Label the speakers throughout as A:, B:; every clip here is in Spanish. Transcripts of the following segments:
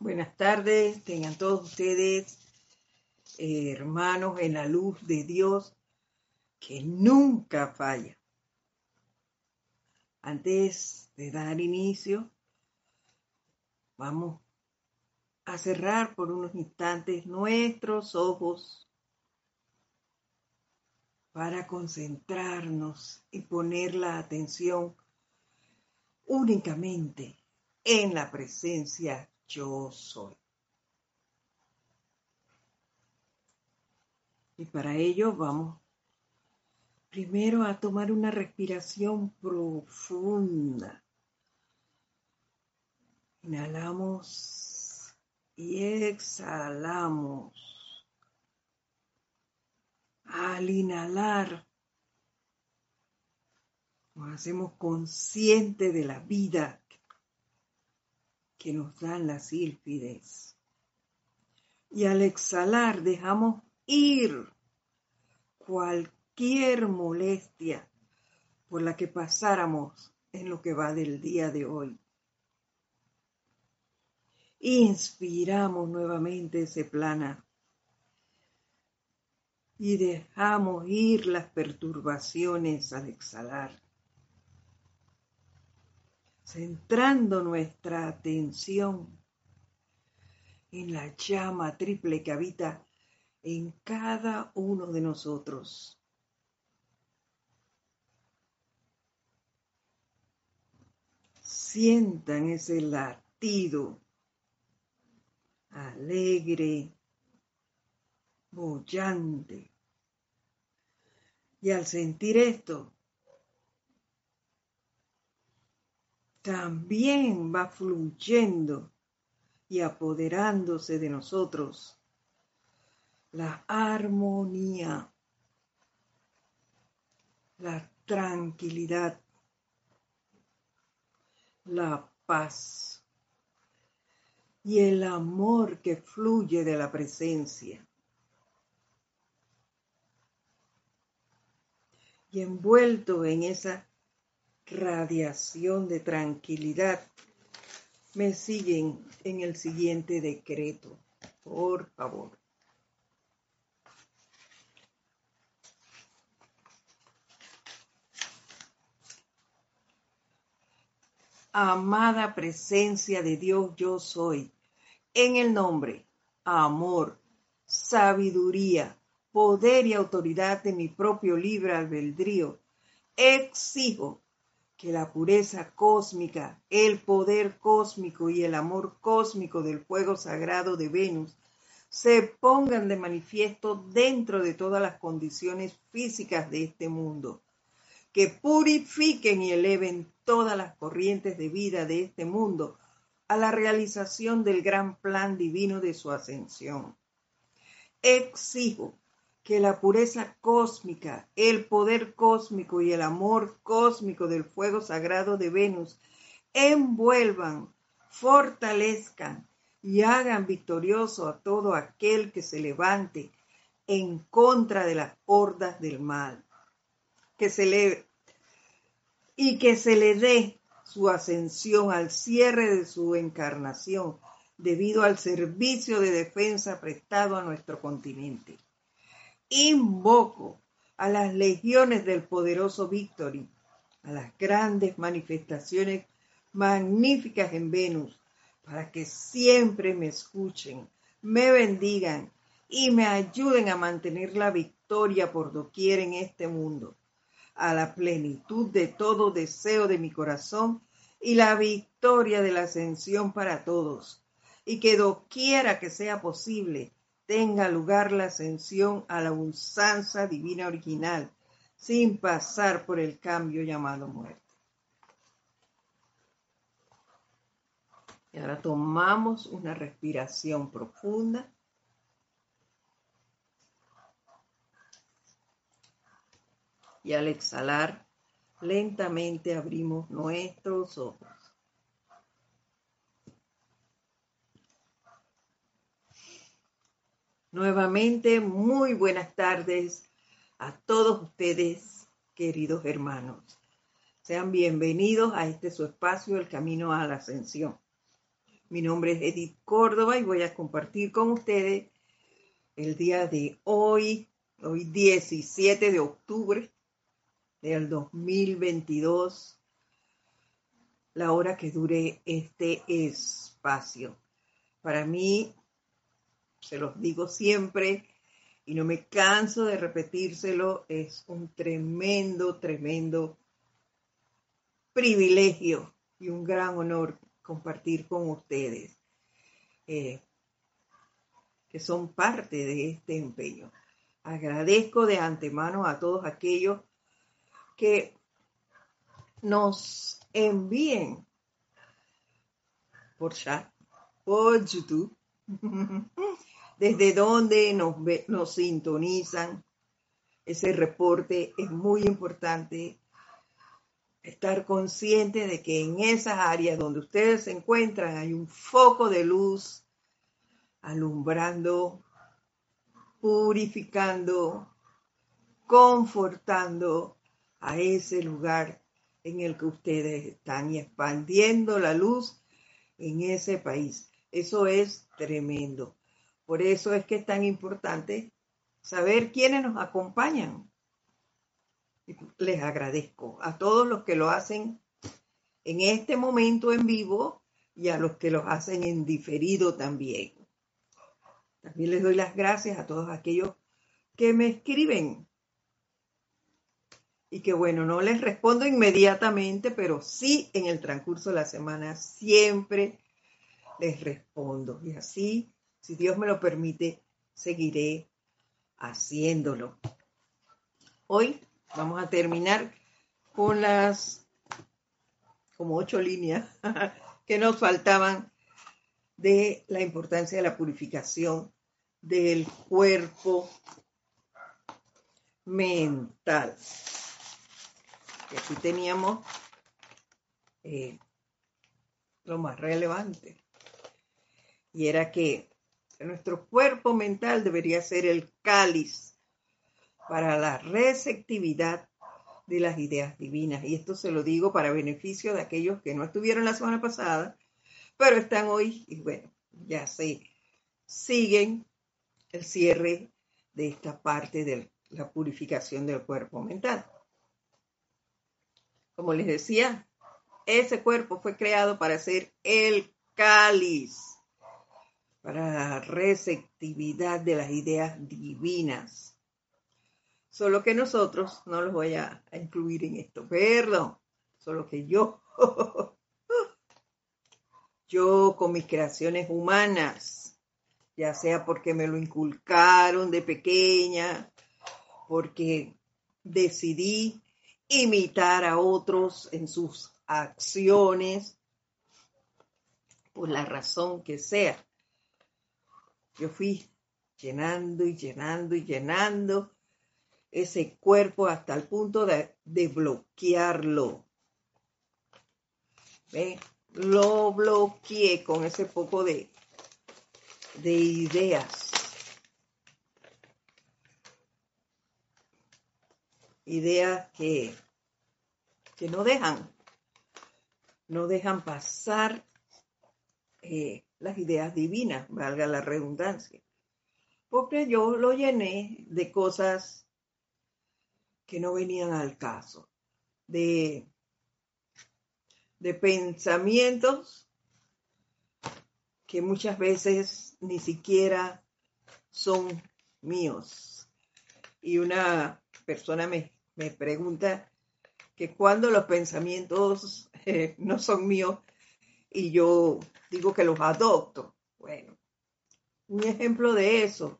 A: Buenas tardes, tengan todos ustedes, eh, hermanos, en la luz de Dios que nunca falla. Antes de dar inicio, vamos a cerrar por unos instantes nuestros ojos para concentrarnos y poner la atención únicamente en la presencia yo soy. Y para ello vamos primero a tomar una respiración profunda. Inhalamos y exhalamos. Al inhalar, nos hacemos conscientes de la vida que nos dan las sílfides. Y al exhalar dejamos ir cualquier molestia por la que pasáramos en lo que va del día de hoy. Inspiramos nuevamente ese plana y dejamos ir las perturbaciones al exhalar centrando nuestra atención en la llama triple que habita en cada uno de nosotros. Sientan ese latido alegre, bollante. Y al sentir esto, también va fluyendo y apoderándose de nosotros la armonía, la tranquilidad, la paz y el amor que fluye de la presencia. Y envuelto en esa radiación de tranquilidad, me siguen en el siguiente decreto, por favor. Amada presencia de Dios, yo soy, en el nombre, amor, sabiduría, poder y autoridad de mi propio libre albedrío, exijo que la pureza cósmica, el poder cósmico y el amor cósmico del fuego sagrado de Venus se pongan de manifiesto dentro de todas las condiciones físicas de este mundo, que purifiquen y eleven todas las corrientes de vida de este mundo a la realización del gran plan divino de su ascensión. Exijo que la pureza cósmica, el poder cósmico y el amor cósmico del fuego sagrado de Venus envuelvan, fortalezcan y hagan victorioso a todo aquel que se levante en contra de las hordas del mal. Que se le y que se le dé su ascensión al cierre de su encarnación debido al servicio de defensa prestado a nuestro continente invoco a las legiones del poderoso Victory, a las grandes manifestaciones magníficas en Venus, para que siempre me escuchen, me bendigan y me ayuden a mantener la victoria por doquier en este mundo, a la plenitud de todo deseo de mi corazón y la victoria de la ascensión para todos, y que doquiera que sea posible, tenga lugar la ascensión a la usanza divina original, sin pasar por el cambio llamado muerte. Y ahora tomamos una respiración profunda. Y al exhalar, lentamente abrimos nuestros ojos. Nuevamente, muy buenas tardes a todos ustedes, queridos hermanos. Sean bienvenidos a este su espacio, el camino a la ascensión. Mi nombre es Edith Córdoba y voy a compartir con ustedes el día de hoy, hoy 17 de octubre del 2022, la hora que dure este espacio. Para mí, se los digo siempre y no me canso de repetírselo, es un tremendo, tremendo privilegio y un gran honor compartir con ustedes, eh, que son parte de este empeño. Agradezco de antemano a todos aquellos que nos envíen por chat, por YouTube, desde donde nos, nos sintonizan. Ese reporte es muy importante estar consciente de que en esas áreas donde ustedes se encuentran hay un foco de luz alumbrando, purificando, confortando a ese lugar en el que ustedes están y expandiendo la luz en ese país. Eso es tremendo. Por eso es que es tan importante saber quiénes nos acompañan les agradezco a todos los que lo hacen en este momento en vivo y a los que lo hacen en diferido también. También les doy las gracias a todos aquellos que me escriben. Y que bueno, no les respondo inmediatamente, pero sí en el transcurso de la semana siempre les respondo. Y así, si Dios me lo permite, seguiré haciéndolo. Hoy Vamos a terminar con las como ocho líneas que nos faltaban de la importancia de la purificación del cuerpo mental. Y aquí teníamos eh, lo más relevante. Y era que nuestro cuerpo mental debería ser el cáliz para la receptividad de las ideas divinas. Y esto se lo digo para beneficio de aquellos que no estuvieron la semana pasada, pero están hoy y bueno, ya se siguen el cierre de esta parte de la purificación del cuerpo mental. Como les decía, ese cuerpo fue creado para ser el cáliz, para la receptividad de las ideas divinas. Solo que nosotros, no los voy a, incluir en esto, perdón, solo que yo, yo con mis creaciones humanas, ya sea porque me lo inculcaron de pequeña, porque decidí imitar a otros en sus acciones, por la razón que sea. Yo fui llenando y llenando y llenando ese cuerpo hasta el punto de, bloquearlo. Lo bloqueé con ese poco de, de ideas. Ideas que, que no dejan, no dejan pasar eh, las ideas divinas, valga la redundancia. Porque yo lo llené de cosas que no venían al caso, de, de pensamientos que muchas veces ni siquiera son míos. Y una persona me, pregunta que cuando los pensamientos eh, no son míos y yo digo que los adopto. Bueno, un ejemplo de eso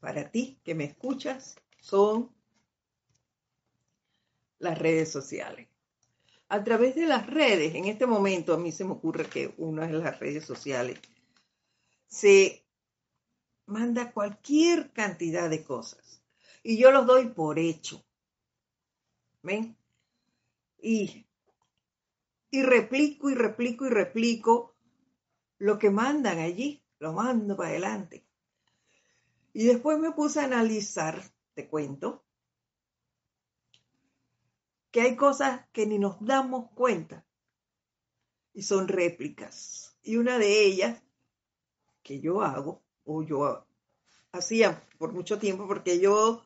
A: para ti que me escuchas son las redes sociales. A través de las redes, en este momento a mí se me ocurre que una de las redes sociales se manda cualquier cantidad de cosas y yo los doy por hecho. ¿Ven? Y, y replico y replico y replico lo que mandan allí, lo mando para adelante. Y después me puse a analizar, te cuento, que hay cosas que ni nos damos cuenta y son réplicas Y una de ellas que yo hago, o yo hacía por mucho tiempo, porque yo,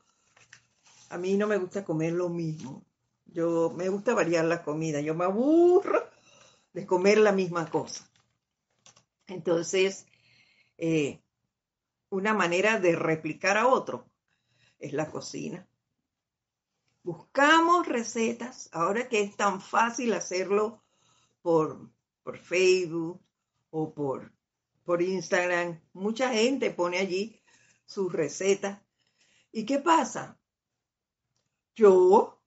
A: a mí no me gusta comer lo mismo. Yo me gusta variar la comida. Yo me aburro de comer la misma cosa. Entonces, eh, una manera de replicar a otro es la cocina. Buscamos recetas, ahora que es tan fácil hacerlo por, por Facebook o por, por Instagram, mucha gente pone allí sus recetas. ¿Y qué pasa? Yo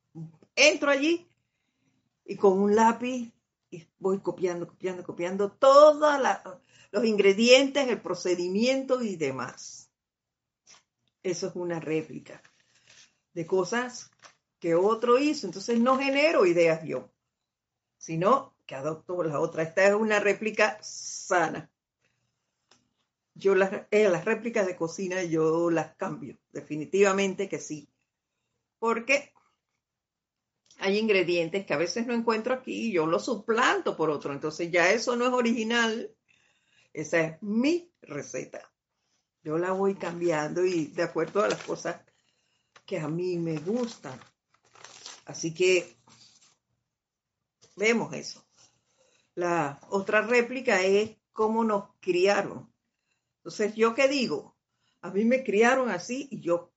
A: entro allí y con un lápiz voy copiando, copiando, copiando todos los ingredientes, el procedimiento y demás. Eso es una réplica de cosas que otro hizo. Entonces no genero ideas yo, sino que adopto la otra. Esta es una réplica sana. Yo las, eh, las réplicas de cocina yo las cambio, definitivamente que sí. Porque hay ingredientes que a veces no encuentro aquí y yo los suplanto por otro. Entonces ya eso no es original. Esa es mi receta. Yo la voy cambiando y de acuerdo a las cosas que a mí me gustan. Así que vemos eso. La otra réplica es cómo nos criaron. Entonces, ¿yo qué digo? A mí me criaron así y yo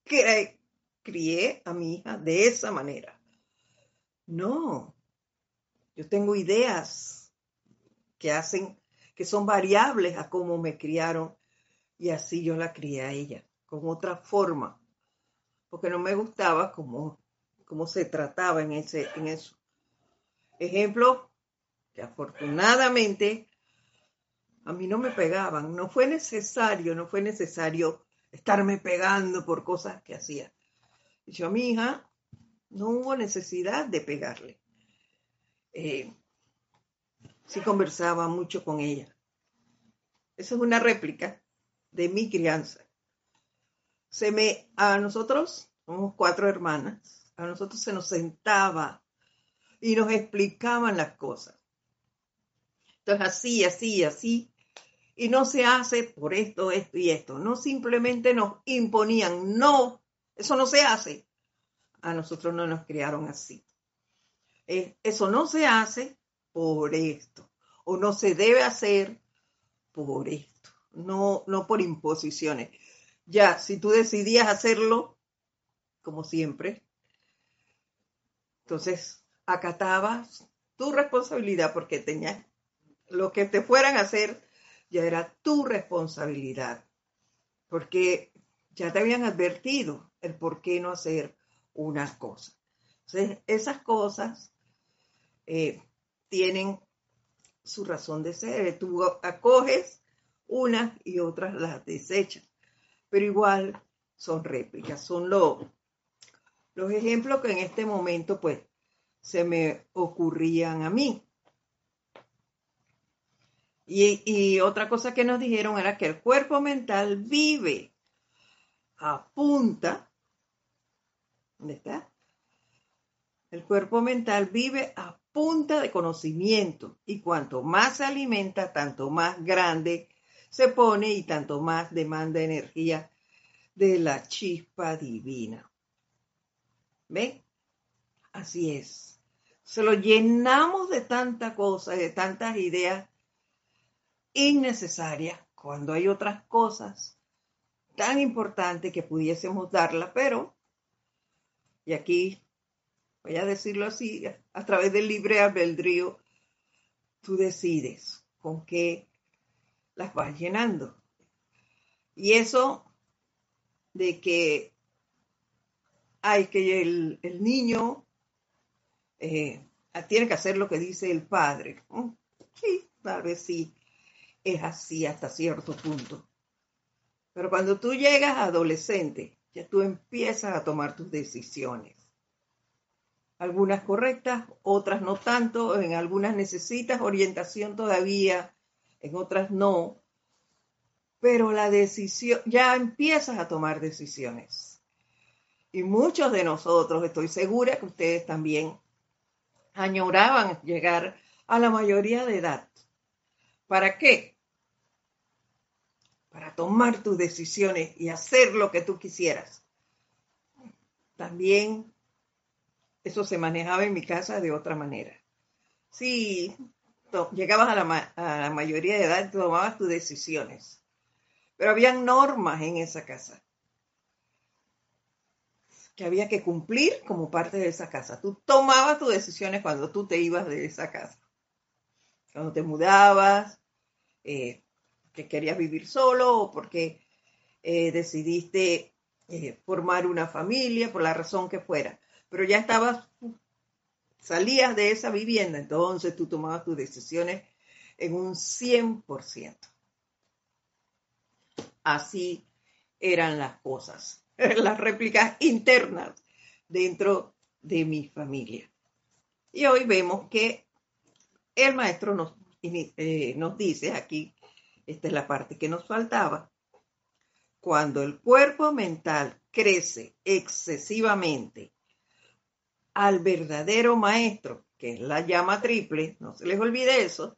A: crié a mi hija de esa manera. No, yo tengo ideas que hacen, que son variables a cómo me criaron y así yo la crié a ella, con otra forma, porque no me gustaba cómo, cómo se trataba en, ese, en eso. Ejemplo, que afortunadamente a mí no me pegaban, no fue necesario, no fue necesario estarme pegando por cosas que hacía. yo a mi hija no hubo necesidad de pegarle. Eh, sí conversaba mucho con ella. Esa es una réplica de mi crianza. Se me, a nosotros, somos cuatro hermanas, a nosotros se nos sentaba y nos explicaban las cosas. Entonces, así, así, así. Y no se hace por esto, esto y esto. No simplemente nos imponían, no, eso no se hace a nosotros no nos criaron así. Eh, eso no se hace por esto, o no se debe hacer por esto, no, no por imposiciones. Ya, si tú decidías hacerlo, como siempre, entonces acatabas tu responsabilidad porque tenías lo que te fueran a hacer, ya era tu responsabilidad, porque ya te habían advertido el por qué no hacer una cosa. Entonces, esas cosas eh, tienen su razón de ser. Tú acoges unas y otras las desechas, pero igual son réplicas, son los ejemplos que en este momento pues se me ocurrían a mí. Y, y, otra cosa que nos dijeron era que el cuerpo mental vive a punta ¿Dónde está? El cuerpo mental vive a punta de conocimiento y cuanto más se alimenta, tanto más grande se pone y tanto más demanda energía de la chispa divina. ¿Ven? Así es. Se lo llenamos de tanta cosa, de tantas ideas innecesarias, cuando hay otras cosas tan importantes que pudiésemos darla, pero y aquí, voy a decirlo así, a través del libre albedrío, tú decides con qué las vas llenando. Y eso de que hay que el, niño eh, tiene que hacer lo que dice el padre. Sí, tal vez sí, es así hasta cierto punto. Pero cuando tú llegas adolescente, ya tú empiezas a tomar tus decisiones. Algunas correctas, otras no tanto, en algunas necesitas orientación todavía, en otras no. Pero la decisión, ya empiezas a tomar decisiones. Y muchos de nosotros, estoy segura que ustedes también añoraban llegar a la mayoría de edad ¿Para qué? Para tomar tus decisiones y hacer lo que tú quisieras. También eso se manejaba en mi casa de otra manera. Si llegabas a la, mayoría de edad, tomabas tus decisiones. Pero había normas en esa casa que había que cumplir como parte de esa casa. Tú tomabas tus decisiones cuando tú te ibas de esa casa. Cuando te mudabas, eh, que querías vivir solo o porque eh, decidiste eh, formar una familia, por la razón que fuera. Pero ya estabas, salías de esa vivienda, entonces tú tomabas tus decisiones en un 100%. Así eran las cosas. las réplicas internas dentro de mi familia. Y hoy vemos que el maestro nos, eh, nos dice aquí, esta es la parte que nos faltaba, cuando el cuerpo mental crece excesivamente al verdadero maestro, que es la llama triple, no se les olvide eso,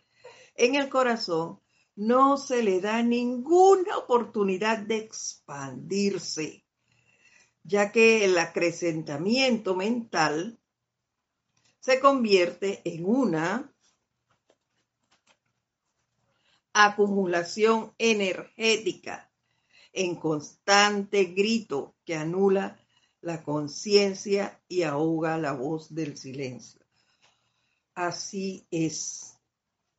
A: en el corazón no se le da ninguna oportunidad de expandirse ya que el acrecentamiento mental se convierte en una acumulación energética en constante grito que anula la conciencia y ahoga la voz del silencio. Así es,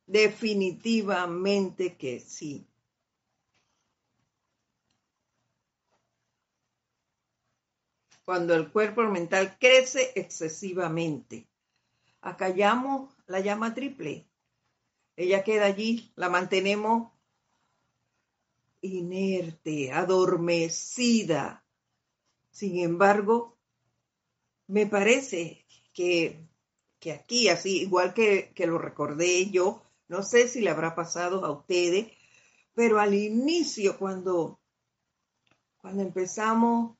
A: definitivamente que sí. cuando el cuerpo mental crece excesivamente. Acallamos la llama triple. Ella queda allí, la mantenemos inerte, adormecida. Sin embargo, me parece que, aquí, así, igual que, que lo recordé yo, no sé si le habrá pasado a ustedes, pero al inicio, cuando, cuando empezamos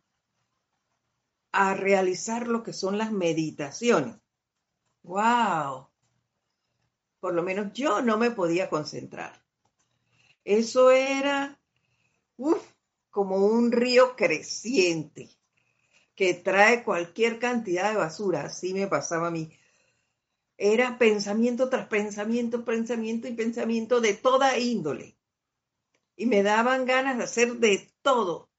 A: a realizar lo que son las meditaciones. ¡Wow! Por lo menos yo no me podía concentrar. Eso era como un río creciente que trae cualquier cantidad de basura. Así me pasaba a mí. Era pensamiento tras pensamiento, pensamiento y pensamiento de toda índole. Y me daban ganas de hacer de todo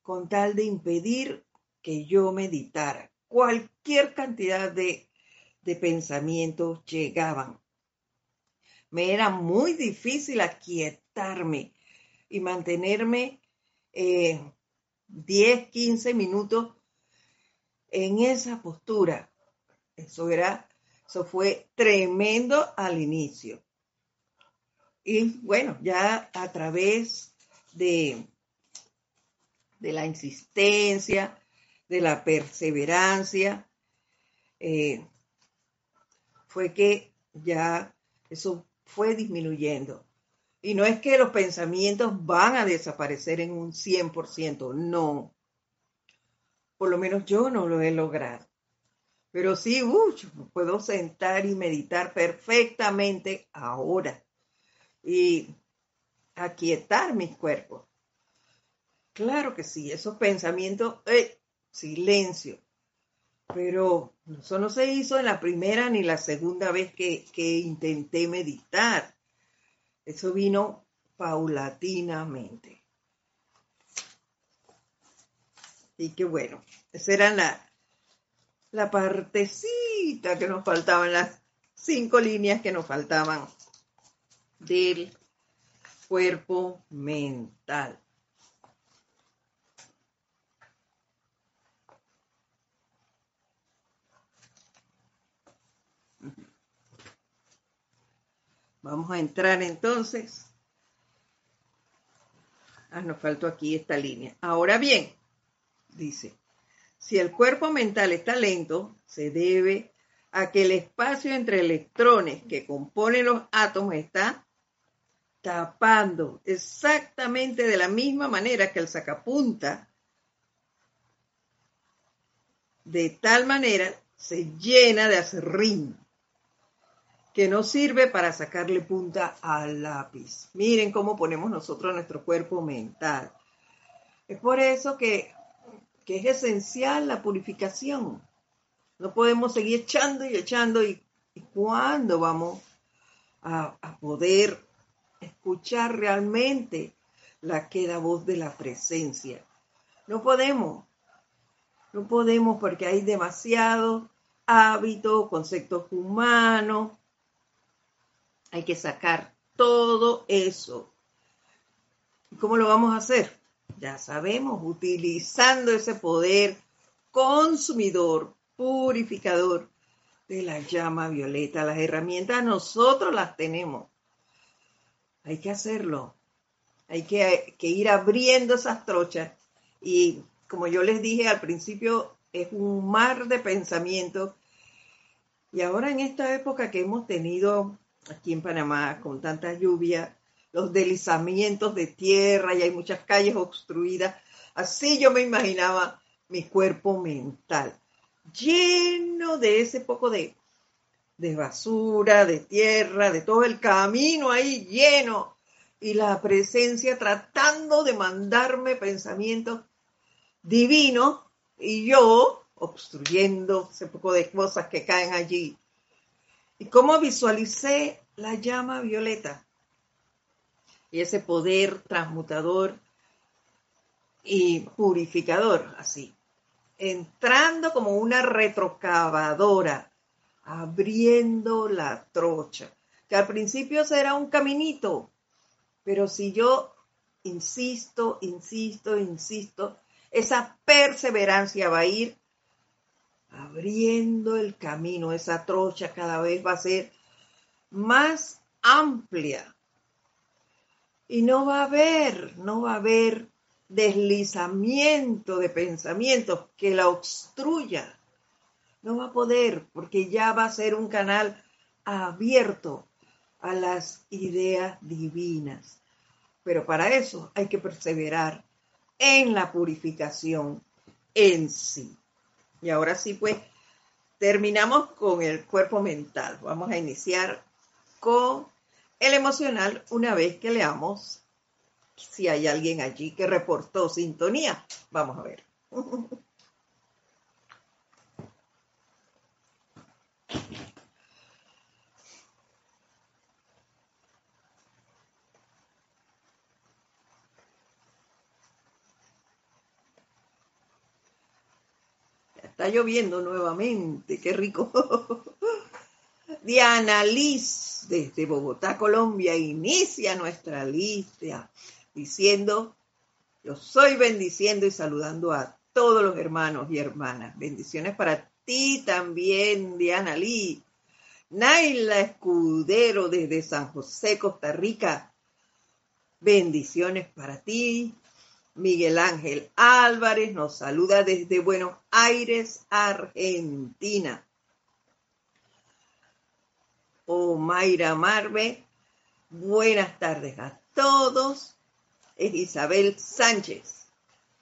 A: con tal de impedir que yo meditara. Cualquier cantidad de, pensamientos llegaban. Me era muy difícil aquietarme y mantenerme 10, eh, 15 minutos en esa postura. Eso era, eso fue tremendo al inicio. Y bueno, ya a través de, de la insistencia, de la perseverancia, eh, fue que ya eso fue disminuyendo. Y no es que los pensamientos van a desaparecer en un 100%, no. Por lo menos yo no lo he logrado. Pero sí, puedo sentar y meditar perfectamente ahora y aquietar mis cuerpos. Claro que sí, esos pensamientos, eh, silencio. Pero eso no se hizo en la primera ni la segunda vez que, intenté meditar. Eso vino paulatinamente. Y que bueno, esa era la, la partecita que nos faltaban, las cinco líneas que nos faltaban del cuerpo mental. Vamos a entrar entonces. Ah, nos faltó aquí esta línea. Ahora bien, dice, si el cuerpo mental está lento, se debe a que el espacio entre electrones que componen los átomos está tapando exactamente de la misma manera que el sacapunta. De tal manera se llena de acerrín que nos sirve para sacarle punta al lápiz. Miren cómo ponemos nosotros nuestro cuerpo mental. Es por eso que, es esencial la purificación. No podemos seguir echando y echando y, cuándo vamos a, a poder escuchar realmente la queda voz de la presencia. No podemos, no podemos porque hay demasiados hábitos, conceptos humanos, hay que sacar todo eso. ¿Cómo lo vamos a hacer? Ya sabemos, utilizando ese poder consumidor, purificador de la llama violeta. Las herramientas nosotros las tenemos. Hay que hacerlo. Hay que, que ir abriendo esas trochas. Y como yo les dije al principio, es un mar de pensamientos. Y ahora en esta época que hemos tenido aquí en Panamá con tanta lluvia, los deslizamientos de tierra y hay muchas calles obstruidas. Así yo me imaginaba mi cuerpo mental, lleno de ese poco de, de basura, de tierra, de todo el camino ahí lleno y la presencia tratando de mandarme pensamientos divinos y yo obstruyendo ese poco de cosas que caen allí y cómo visualicé la llama violeta y ese poder transmutador y purificador, así, entrando como una retrocavadora, abriendo la trocha, que al principio será un caminito, pero si yo insisto, insisto, insisto, esa perseverancia va a ir abriendo el camino, esa trocha cada vez va a ser más amplia. Y no va a haber, no va a haber deslizamiento de pensamientos que la obstruya. No va a poder, porque ya va a ser un canal abierto a las ideas divinas. Pero para eso hay que perseverar en la purificación en sí. Y ahora sí, pues terminamos con el cuerpo mental. Vamos a iniciar con el emocional una vez que leamos si hay alguien allí que reportó sintonía. Vamos a ver. Está lloviendo nuevamente, qué rico. Diana Liz, desde Bogotá, Colombia, inicia nuestra lista diciendo, yo soy bendiciendo y saludando a todos los hermanos y hermanas. Bendiciones para ti también, Diana Liz. Naila Escudero desde San José, Costa Rica. Bendiciones para ti. Miguel Ángel Álvarez nos saluda desde Buenos Aires, Argentina. Omaira Marve, buenas tardes a todos. Es Isabel Sánchez.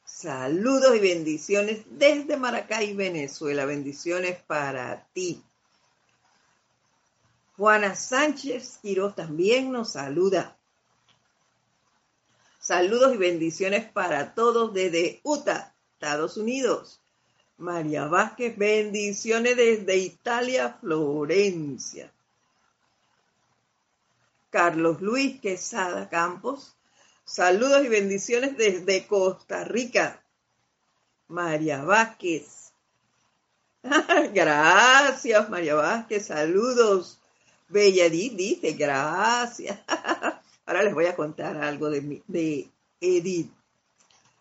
A: Saludos y bendiciones desde Maracay, Venezuela. Bendiciones para ti. Juana Sánchez Quiroz también nos saluda. Saludos y bendiciones para todos desde Utah, Estados Unidos. María Vázquez, bendiciones desde Italia, Florencia. Carlos Luis Quesada Campos, saludos y bendiciones desde Costa Rica. María Vázquez. Gracias, María Vázquez, saludos. Belladí dice, gracias. Ahora les voy a contar algo de, Edith.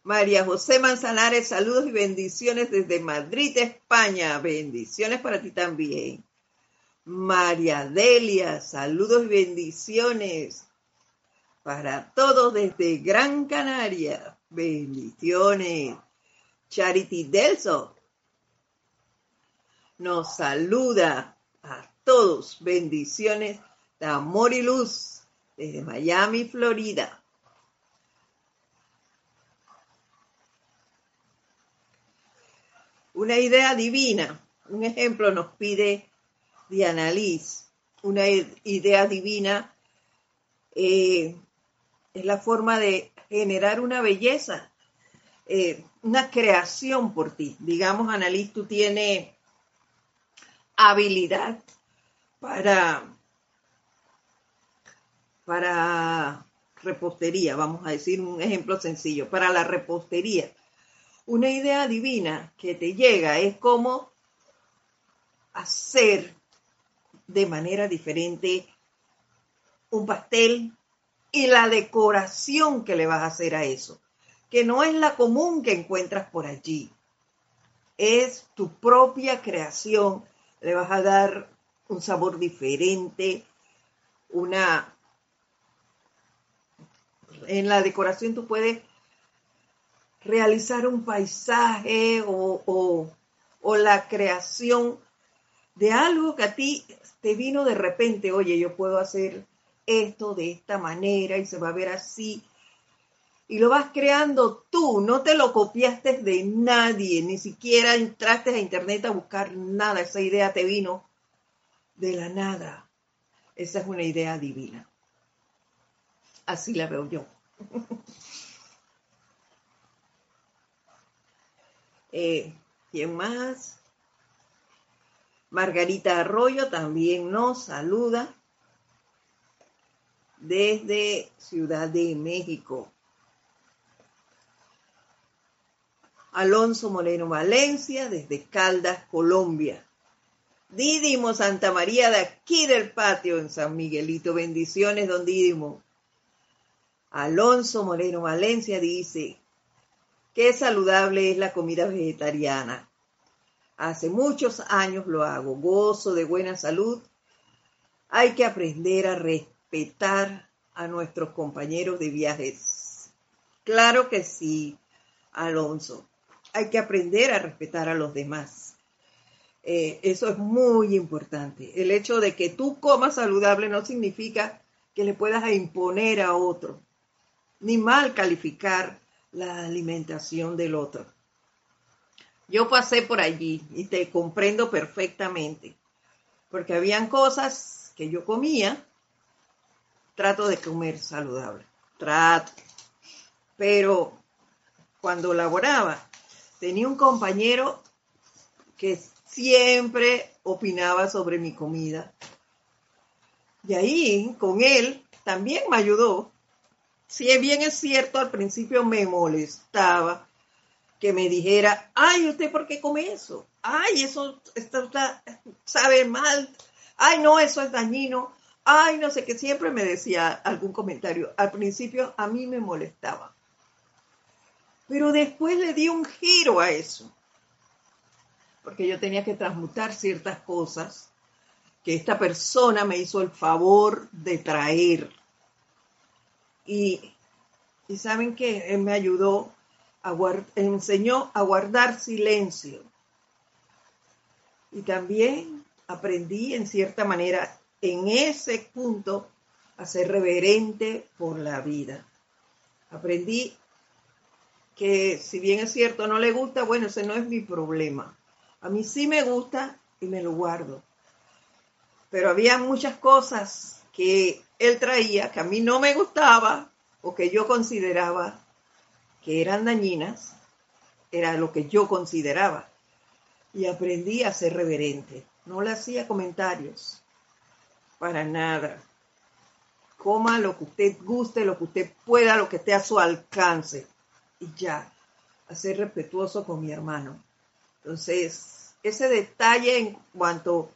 A: María José Manzanares, saludos y bendiciones desde Madrid, España. Bendiciones para ti también. María Delia, saludos y bendiciones para todos desde Gran Canaria. Bendiciones. Charity Delso nos saluda a todos. Bendiciones de amor y luz desde Miami, Florida. Una idea divina. Un ejemplo nos pide Diana Liz. una idea divina eh, es la forma de generar una belleza, eh, una creación por ti. Digamos, Annalise, tú tienes habilidad para, para repostería, vamos a decir un ejemplo sencillo, para la repostería. Una idea divina que te llega es como hacer de manera diferente un pastel y la decoración que le vas a hacer a eso, que no es la común que encuentras por allí. Es tu propia creación. Le vas a dar un sabor diferente, una... En la decoración tú puedes realizar un paisaje o, o, la creación de algo que a ti te vino de repente, oye, yo puedo hacer esto de esta manera y se va a ver así. Y lo vas creando tú, no te lo copiaste de nadie, ni siquiera entraste a internet a buscar nada, esa idea te vino de la nada. Esa es una idea divina. Así la veo yo. eh, ¿Quién más? Margarita Arroyo también nos saluda desde Ciudad de México. Alonso Moreno Valencia desde Caldas, Colombia. Didimo Santa María de aquí del patio en San Miguelito. Bendiciones, don Didimo. Alonso Moreno Valencia dice, qué saludable es la comida vegetariana. Hace muchos años lo hago, gozo de buena salud. Hay que aprender a respetar a nuestros compañeros de viajes. Claro que sí, Alonso. Hay que aprender a respetar a los demás. Eh, eso es muy importante. El hecho de que tú comas saludable no significa que le puedas imponer a otro, ni mal calificar la alimentación del otro. Yo pasé por allí y te comprendo perfectamente, porque habían cosas que yo comía, trato de comer saludable, trato, pero cuando laboraba tenía un compañero que siempre opinaba sobre mi comida. Y ahí, con él, también me ayudó. Si bien es cierto, al principio me molestaba que me dijera, ay, ¿usted por qué come eso? Ay, eso está, sabe mal. Ay, no, eso es dañino. Ay, no sé, que siempre me decía algún comentario. Al principio a mí me molestaba. Pero después le di un giro a eso. Porque yo tenía que transmutar ciertas cosas que esta persona me hizo el favor de traer. Y, y saben que me ayudó enseñó a guardar silencio. Y también aprendí en cierta manera en ese punto a ser reverente por la vida. Aprendí que si bien es cierto no le gusta, bueno, ese no es mi problema. A mí sí me gusta y me lo guardo. Pero había muchas cosas que él traía que a mí no me gustaba o que yo consideraba que eran dañinas, era lo que yo consideraba. Y aprendí a ser reverente. No le hacía comentarios. Para nada. Coma lo que usted guste, lo que usted pueda, lo que esté a su alcance. Y ya. A ser respetuoso con mi hermano. Entonces, ese detalle en cuanto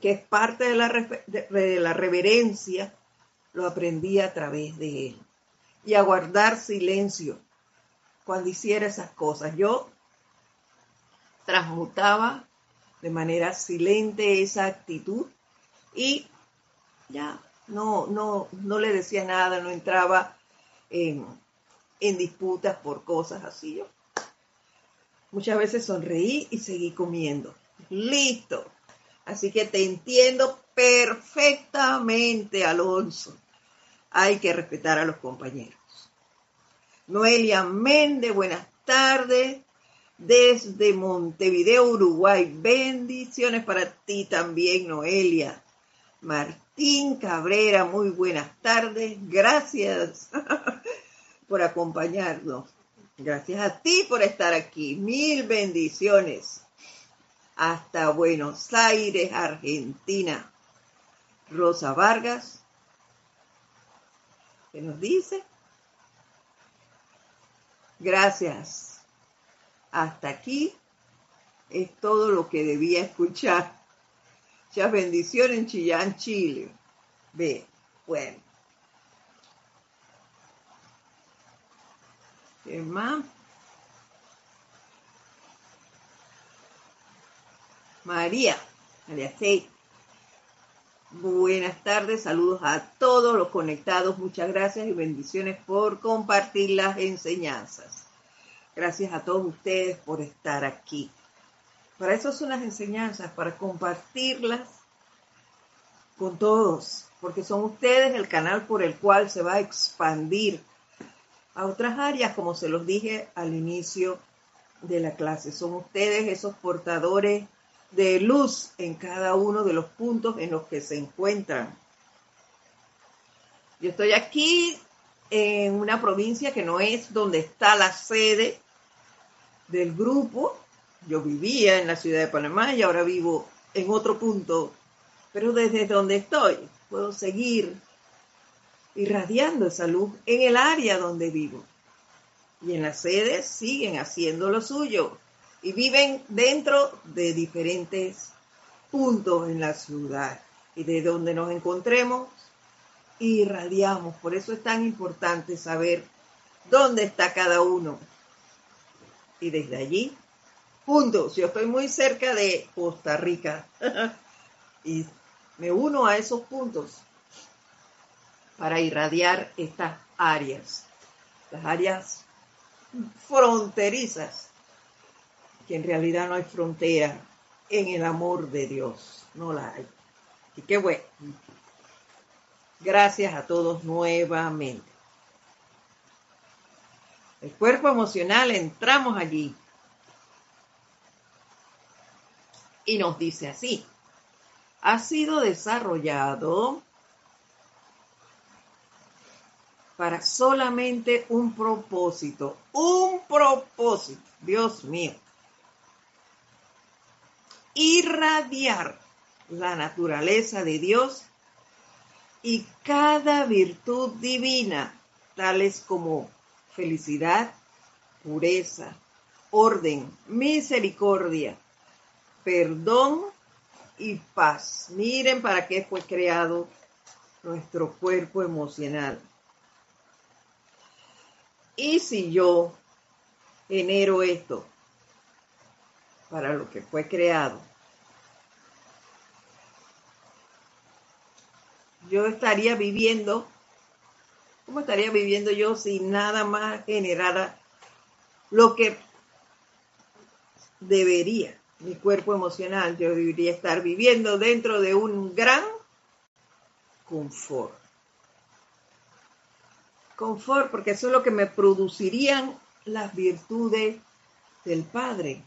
A: que es parte de la, de la reverencia, lo aprendí a través de él. Y a guardar silencio cuando hiciera esas cosas. Yo transmutaba de manera silente esa actitud y ya no, no, no le decía nada, no entraba en, en disputas por cosas así. Yo muchas veces sonreí y seguí comiendo. Listo. Así que te entiendo perfectamente, Alonso. Hay que respetar a los compañeros. Noelia Méndez, buenas tardes. Desde Montevideo, Uruguay. Bendiciones para ti también, Noelia. Martín Cabrera, muy buenas tardes. Gracias por acompañarnos. Gracias a ti por estar aquí. Mil bendiciones. Hasta Buenos Aires, Argentina. Rosa Vargas. ¿Qué nos dice? Gracias. Hasta aquí es todo lo que debía escuchar. Muchas bendiciones en Chillán, Chile. Ve, bueno. ¿Qué más? María, María C. Buenas tardes, saludos a todos los conectados, muchas gracias y bendiciones por compartir las enseñanzas. Gracias a todos ustedes por estar aquí. Para eso son las enseñanzas, para compartirlas con todos, porque son ustedes el canal por el cual se va a expandir a otras áreas, como se los dije al inicio de la clase. Son ustedes esos portadores de luz en cada uno de los puntos en los que se encuentran. Yo estoy aquí en una provincia que no es donde está la sede del grupo, yo vivía en la ciudad de Panamá y ahora vivo en otro punto, pero desde donde estoy puedo seguir irradiando esa luz en el área donde vivo. Y en las sedes siguen haciendo lo suyo y viven dentro de diferentes puntos en la ciudad. Y de donde nos encontremos, irradiamos. Por eso es tan importante saber dónde está cada uno. Y desde allí puntos. Yo estoy muy cerca de Costa Rica y me uno a esos puntos para irradiar estas áreas, las áreas fronterizas, que en realidad no hay frontera en el amor de Dios, no la hay. Y qué bueno. Gracias a todos nuevamente. El cuerpo emocional, entramos allí. y nos dice así, ha sido desarrollado para solamente un propósito, un propósito, Dios mío, irradiar la naturaleza de Dios y cada virtud divina, tales como felicidad, pureza, orden, misericordia, perdón y paz. Miren para qué fue creado nuestro cuerpo emocional. Y si yo genero esto para lo que fue creado, yo estaría viviendo, ¿cómo estaría viviendo yo si nada más generara lo que debería? mi cuerpo emocional, yo debería estar viviendo dentro de un gran confort. Confort, porque eso es lo que me producirían las virtudes del Padre.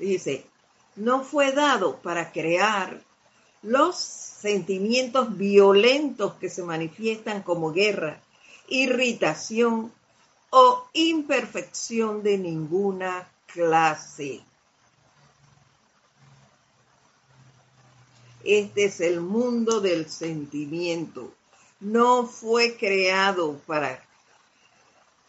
A: Dice, no fue dado para crear los sentimientos violentos que se manifiestan como guerra, irritación, o imperfección de ninguna clase. Este es el mundo del sentimiento. No fue creado para,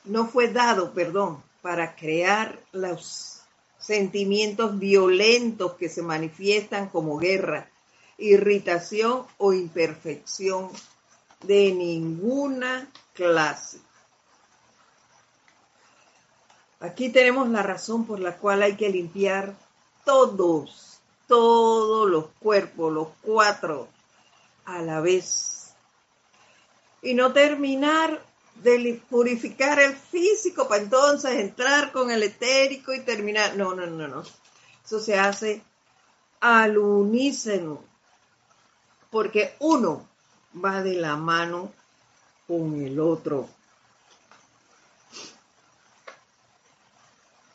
A: no fue dado, perdón, para crear los sentimientos violentos que se manifiestan como guerra, irritación o imperfección de ninguna clase. Aquí tenemos la razón por la cual hay que limpiar todos, todos los cuerpos, los cuatro, a la vez. Y no terminar de purificar el físico para entonces entrar con el etérico y terminar. No, no, no, no. Eso se hace al unísono, porque uno va de la mano con el otro.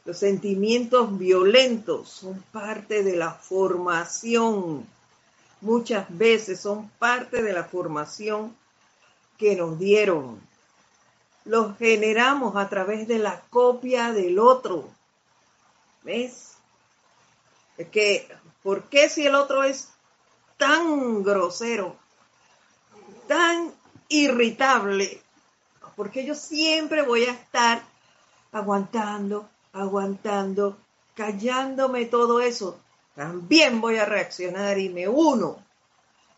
A: Los sentimientos violentos son parte de la formación. Muchas veces son parte de la formación que nos dieron. Los generamos a través de la copia del otro. ¿Ves? Es que, ¿por qué si el otro es tan grosero, tan irritable? Porque yo siempre voy a estar aguantando, aguantando, callándome todo eso, también voy a reaccionar y me uno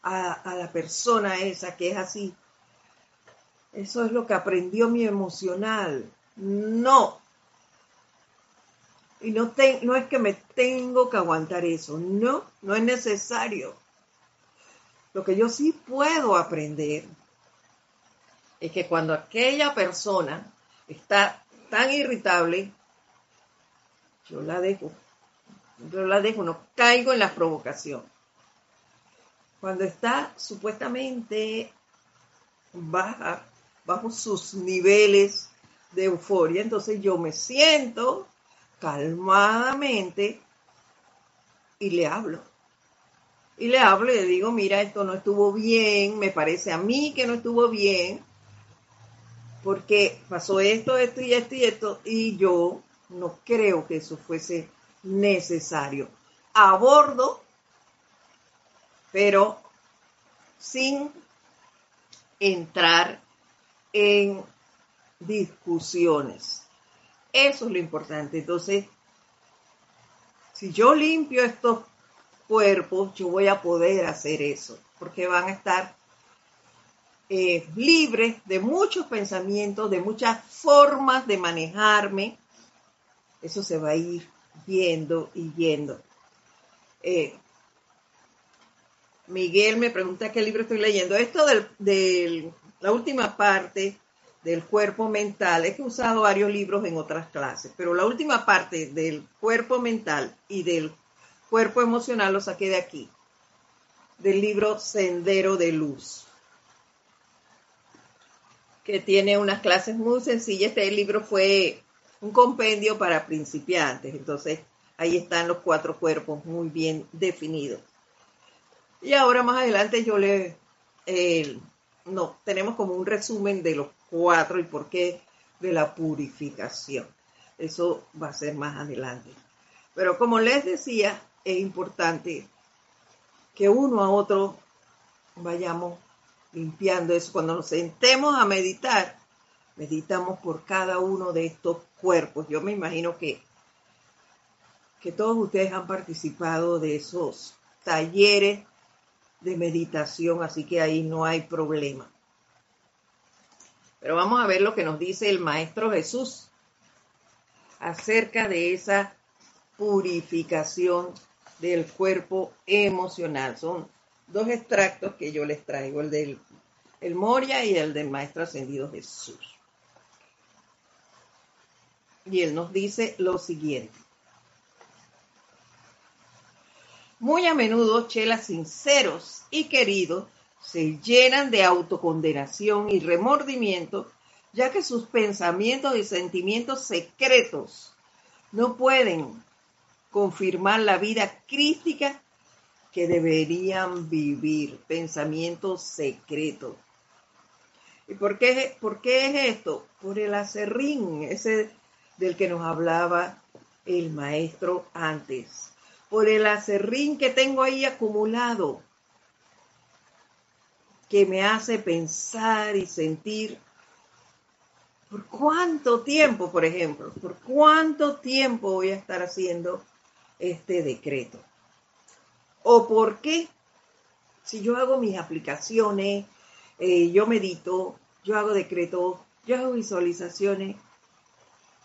A: a, la persona esa que es así. Eso es lo que aprendió mi emocional. No. Y no, es que me tengo que aguantar eso. No, no es necesario. Lo que yo sí puedo aprender es que cuando aquella persona está tan irritable, yo la dejo. Yo la dejo, no caigo en la provocación. Cuando está supuestamente baja, bajo sus niveles de euforia, entonces yo me siento calmadamente y le hablo. Y le hablo y le digo, mira, esto no estuvo bien, me parece a mí que no estuvo bien, porque pasó esto, esto y esto y esto, y yo no creo que eso fuese necesario. Abordo, pero sin entrar en discusiones. Eso es lo importante. Entonces, si yo limpio estos cuerpos, yo voy a poder hacer eso, porque van a estar eh, libres de muchos pensamientos, de muchas formas de manejarme, eso se va a ir viendo y viendo. Eh, Miguel me pregunta qué libro estoy leyendo. Esto de la última parte del cuerpo mental, es que he usado varios libros en otras clases, pero la última parte del cuerpo mental y del cuerpo emocional lo saqué de aquí, del libro Sendero de Luz, que tiene unas clases muy sencillas. Este libro fue un compendio para principiantes. Entonces, ahí están los cuatro cuerpos muy bien definidos. Y ahora más adelante yo le, eh, no, tenemos como un resumen de los cuatro y por qué de la purificación. Eso va a ser más adelante. Pero como les decía, es importante que uno a otro vayamos limpiando eso. Cuando nos sentemos a meditar, meditamos por cada uno de estos cuerpos. Yo me imagino que, que todos ustedes han participado de esos talleres de meditación, así que ahí no hay problema. Pero vamos a ver lo que nos dice el Maestro Jesús acerca de esa purificación del cuerpo emocional. Son dos extractos que yo les traigo, el del el Moria y el del Maestro Ascendido Jesús. Y él nos dice lo siguiente. Muy a menudo chelas sinceros y queridos se llenan de autocondenación y remordimiento, ya que sus pensamientos y sentimientos secretos no pueden confirmar la vida crítica que deberían vivir, pensamientos secretos. ¿Y por qué, por qué es esto? Por el acerrín, ese del que nos hablaba el maestro antes, por el acerrín que tengo ahí acumulado, que me hace pensar y sentir por cuánto tiempo, por ejemplo, por cuánto tiempo voy a estar haciendo este decreto. O por qué, si yo hago mis aplicaciones, eh, yo medito, yo hago decretos, yo hago visualizaciones,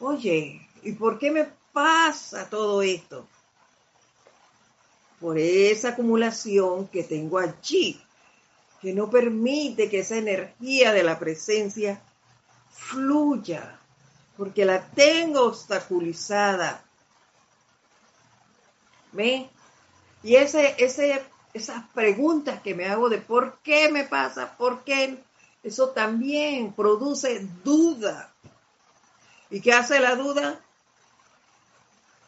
A: Oye, ¿y por qué me pasa todo esto? Por esa acumulación que tengo allí, que no permite que esa energía de la presencia fluya, porque la tengo obstaculizada. ¿Ve? Y ese, esas preguntas que me hago de por qué me pasa, por qué, eso también produce duda ¿Y qué hace la duda?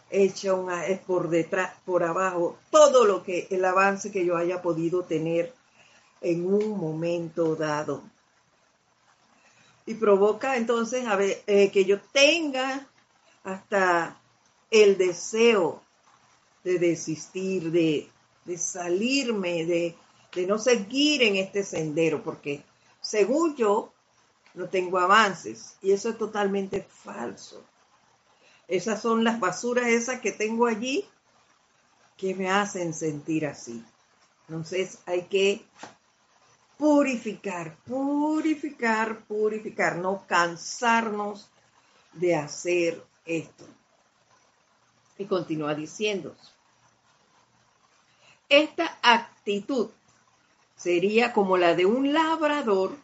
A: Hecha una, por detrás, por abajo, todo lo que, el avance que yo haya podido tener en un momento dado. Y provoca entonces a ver, eh, que yo tenga hasta el deseo de desistir, de, de salirme, de, de no seguir en este sendero, porque según yo no tengo avances y eso es totalmente falso. Esas son las basuras esas que tengo allí que me hacen sentir así. Entonces hay que purificar, purificar, purificar, no cansarnos de hacer esto. Y continúa diciendo, esta actitud sería como la de un labrador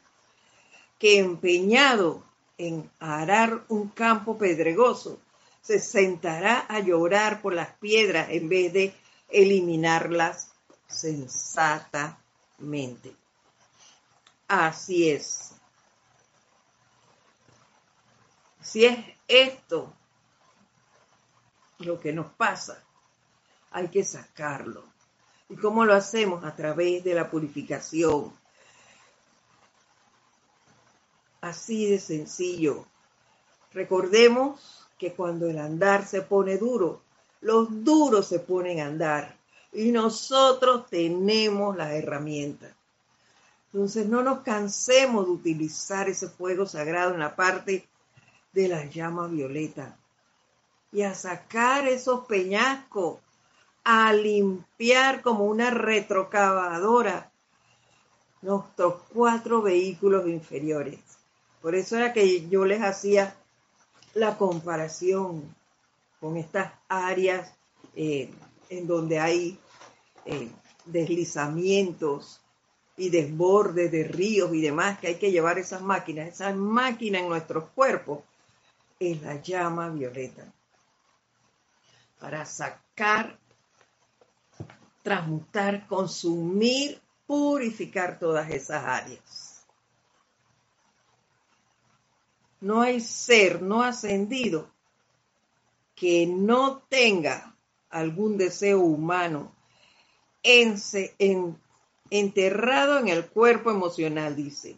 A: que empeñado en arar un campo pedregoso, se sentará a llorar por las piedras en vez de eliminarlas sensatamente. Así es. Si es esto lo que nos pasa, hay que sacarlo. ¿Y cómo lo hacemos? A través de la purificación. Así de sencillo. Recordemos que cuando el andar se pone duro, los duros se ponen a andar y nosotros tenemos las herramientas. Entonces no nos cansemos de utilizar ese fuego sagrado en la parte de la llama violeta y a sacar esos peñascos a limpiar como una retrocavadora nuestros cuatro vehículos inferiores. Por eso era que yo les hacía la comparación con estas áreas eh, en donde hay eh, deslizamientos y desbordes de ríos y demás, que hay que llevar esas máquinas. Esa máquina en nuestros cuerpos es la llama violeta. Para sacar transmutar, consumir, purificar todas esas áreas. No hay ser no ascendido que no tenga algún deseo humano enterrado en el cuerpo emocional, dice.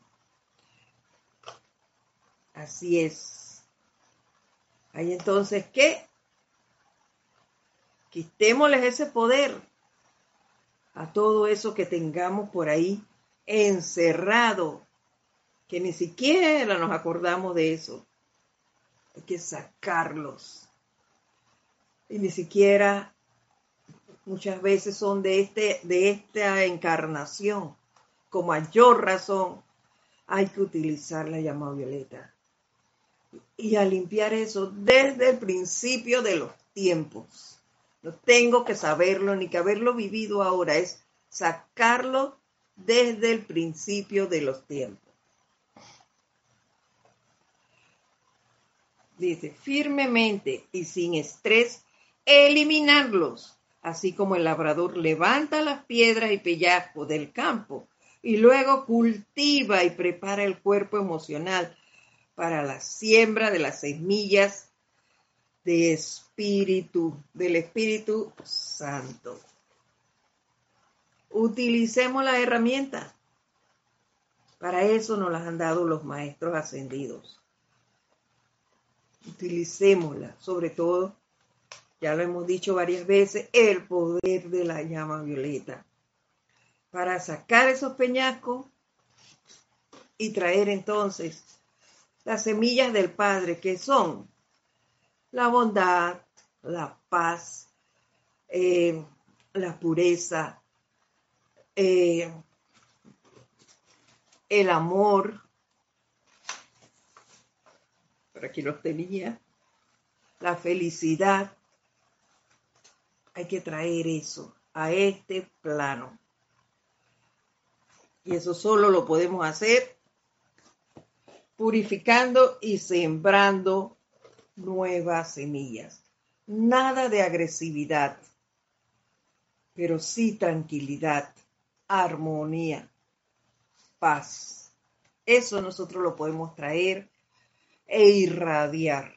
A: Así es. Hay entonces que quitémosles ese poder a todo eso que tengamos por ahí encerrado, que ni siquiera nos acordamos de eso. Hay que sacarlos. Y ni siquiera muchas veces son de, este, de esta encarnación. Con mayor razón hay que utilizar la llama violeta. Y a limpiar eso desde el principio de los tiempos no tengo que saberlo ni que haberlo vivido ahora, es sacarlo desde el principio de los tiempos. Dice, firmemente y sin estrés, eliminarlos, así como el labrador levanta las piedras y pellazcos del campo y luego cultiva y prepara el cuerpo emocional para la siembra de las semillas de espíritu, del Espíritu Santo. Utilicemos la herramienta. Para eso nos las han dado los maestros ascendidos. Utilicémosla, sobre todo, ya lo hemos dicho varias veces, el poder de la llama violeta. Para sacar esos peñascos y traer entonces las semillas del Padre, que son la bondad, la paz, eh, la pureza, eh, el amor. Por aquí los tenía. La felicidad. Hay que traer eso a este plano. Y eso solo lo podemos hacer purificando y sembrando nuevas semillas. Nada de agresividad, pero sí tranquilidad, armonía, paz. Eso nosotros lo podemos traer e irradiar.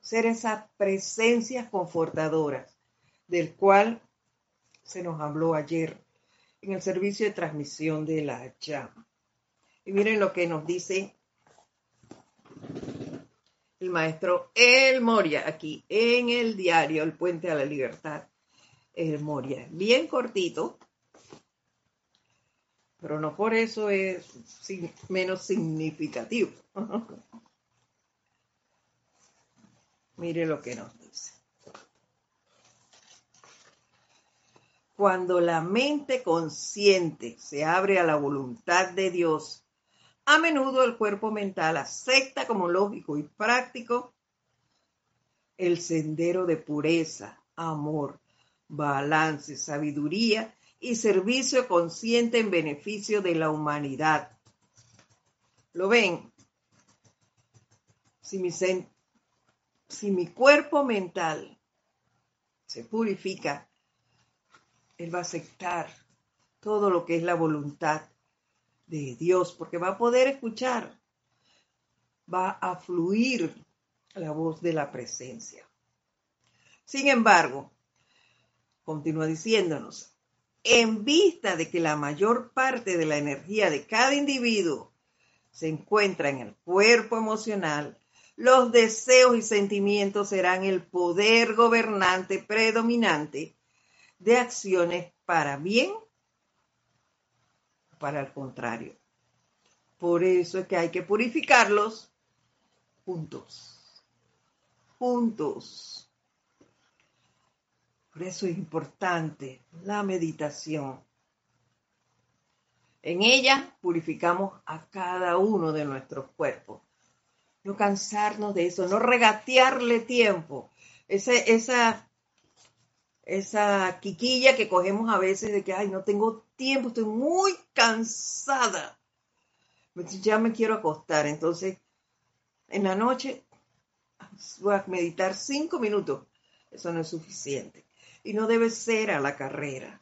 A: ser esas presencias confortadoras del cual se nos habló ayer en el servicio de transmisión de la llama. Y miren lo que nos dice el maestro El Moria aquí en el diario El Puente a la Libertad. El Moria, bien cortito, pero no por eso es menos significativo. Mire lo que nos dice. Cuando la mente consciente se abre a la voluntad de Dios, a menudo el cuerpo mental acepta como lógico y práctico el sendero de pureza, amor, balance, sabiduría y servicio consciente en beneficio de la humanidad. ¿Lo ven? Si mi, cuerpo mental se purifica, él va a aceptar todo lo que es la voluntad de Dios, porque va a poder escuchar, va a fluir la voz de la presencia. Sin embargo, continúa diciéndonos, en vista de que la mayor parte de la energía de cada individuo se encuentra en el cuerpo emocional, los deseos y sentimientos serán el poder gobernante predominante de acciones para bien o para el contrario. Por eso es que hay que purificarlos juntos, juntos. Por eso es importante la meditación. En ella purificamos a cada uno de nuestros cuerpos no cansarnos de eso, no regatearle tiempo. Ese, esa, esa quiquilla que cogemos a veces de que, ay, no tengo tiempo, estoy muy cansada. Ya me quiero acostar. Entonces, en la noche voy a meditar cinco minutos. Eso no es suficiente. Y no debe ser a la carrera.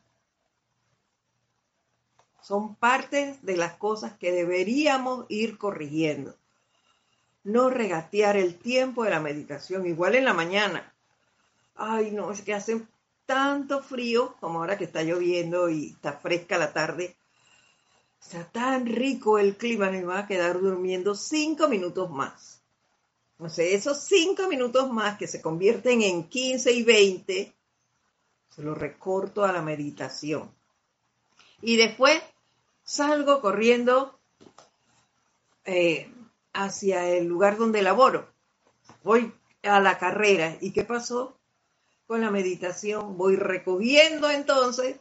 A: Son partes de las cosas que deberíamos ir corrigiendo no regatear el tiempo de la meditación, igual en la mañana. Ay, no, es que hace tanto frío como ahora que está lloviendo y está fresca la tarde. Está tan rico el clima, me va a quedar durmiendo cinco minutos más. O sea, esos cinco minutos más que se convierten en 15 y 20, se los recorto a la meditación. Y después salgo corriendo eh, hacia el lugar donde laboro. Voy a la carrera. ¿Y qué pasó con la meditación? Voy recogiendo entonces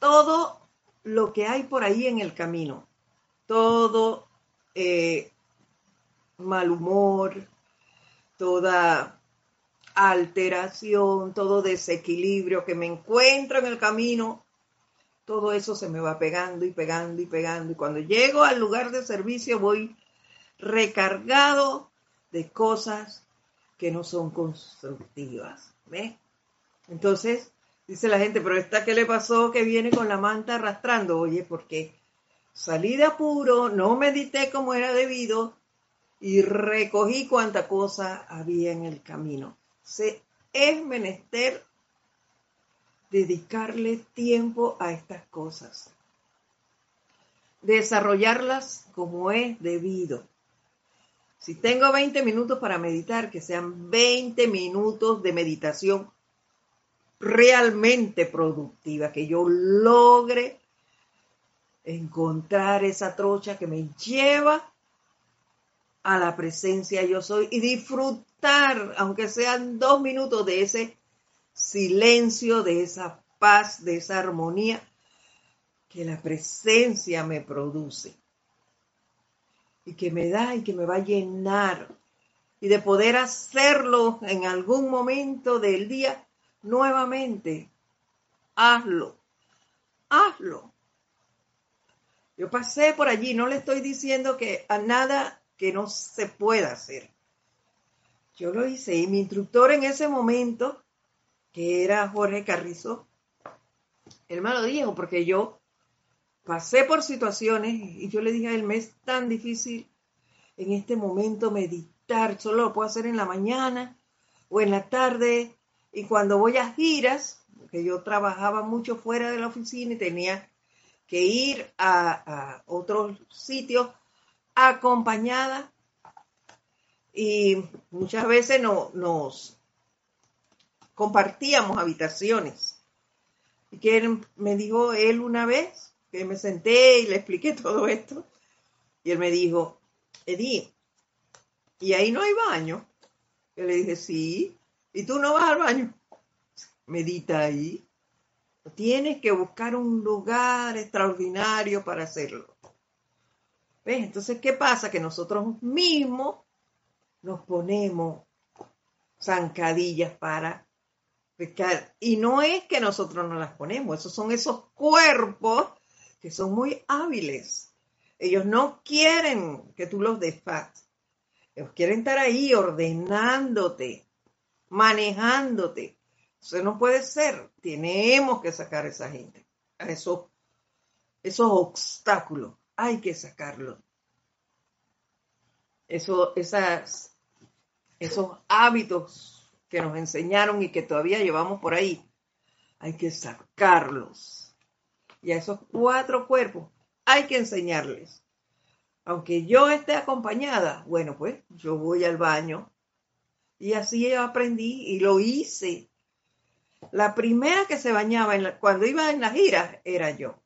A: todo lo que hay por ahí en el camino. Todo eh, mal humor, toda alteración, todo desequilibrio que me encuentro en el camino, todo eso se me va pegando y pegando y pegando. Y cuando llego al lugar de servicio voy recargado de cosas que no son constructivas. ¿Ve? Entonces, dice la gente, pero esta que le pasó que viene con la manta arrastrando, oye, porque salí de apuro, no medité como era debido y recogí cuánta cosa había en el camino. Se es menester dedicarle tiempo a estas cosas, desarrollarlas como es debido. Si tengo 20 minutos para meditar, que sean 20 minutos de meditación realmente productiva, que yo logre encontrar esa trocha que me lleva a la presencia yo soy y disfrutar, aunque sean dos minutos de ese silencio, de esa paz, de esa armonía que la presencia me produce y que me da y que me va a llenar y de poder hacerlo en algún momento del día nuevamente. Hazlo, hazlo. Yo pasé por allí, no le estoy diciendo que a nada que no se pueda hacer. Yo lo hice y mi instructor en ese momento, que era Jorge Carrizo, él me lo dijo porque yo pasé por situaciones y yo le dije a él, me es tan difícil en este momento meditar solo lo puedo hacer en la mañana o en la tarde. Y cuando voy a giras, que yo trabajaba mucho fuera de la oficina y tenía que ir a, otros sitios acompañada y muchas veces no, nos compartíamos habitaciones. Y que me dijo él una vez, que me senté y le expliqué todo esto, y él me dijo, Edith, ¿y ahí no hay baño? Yo le dije, sí, ¿y tú no vas al baño? Medita ahí. Tienes que buscar un lugar extraordinario para hacerlo. ¿Ves? Entonces, ¿qué pasa? Que nosotros mismos nos ponemos zancadillas para pescar. Y no es que nosotros no las ponemos, esos son esos cuerpos que son muy hábiles. Ellos no quieren que tú los desfases. Ellos quieren estar ahí ordenándote, manejándote. Eso no puede ser. Tenemos que sacar a esa gente, a esos, esos obstáculos. Hay que esas, esos hábitos que nos enseñaron y que todavía llevamos por ahí, hay que sacarlos. Y a esos cuatro cuerpos hay que enseñarles. Aunque yo esté acompañada, bueno, pues yo voy al baño. Y así aprendí y lo hice. La primera que se bañaba cuando iba en la gira era yo.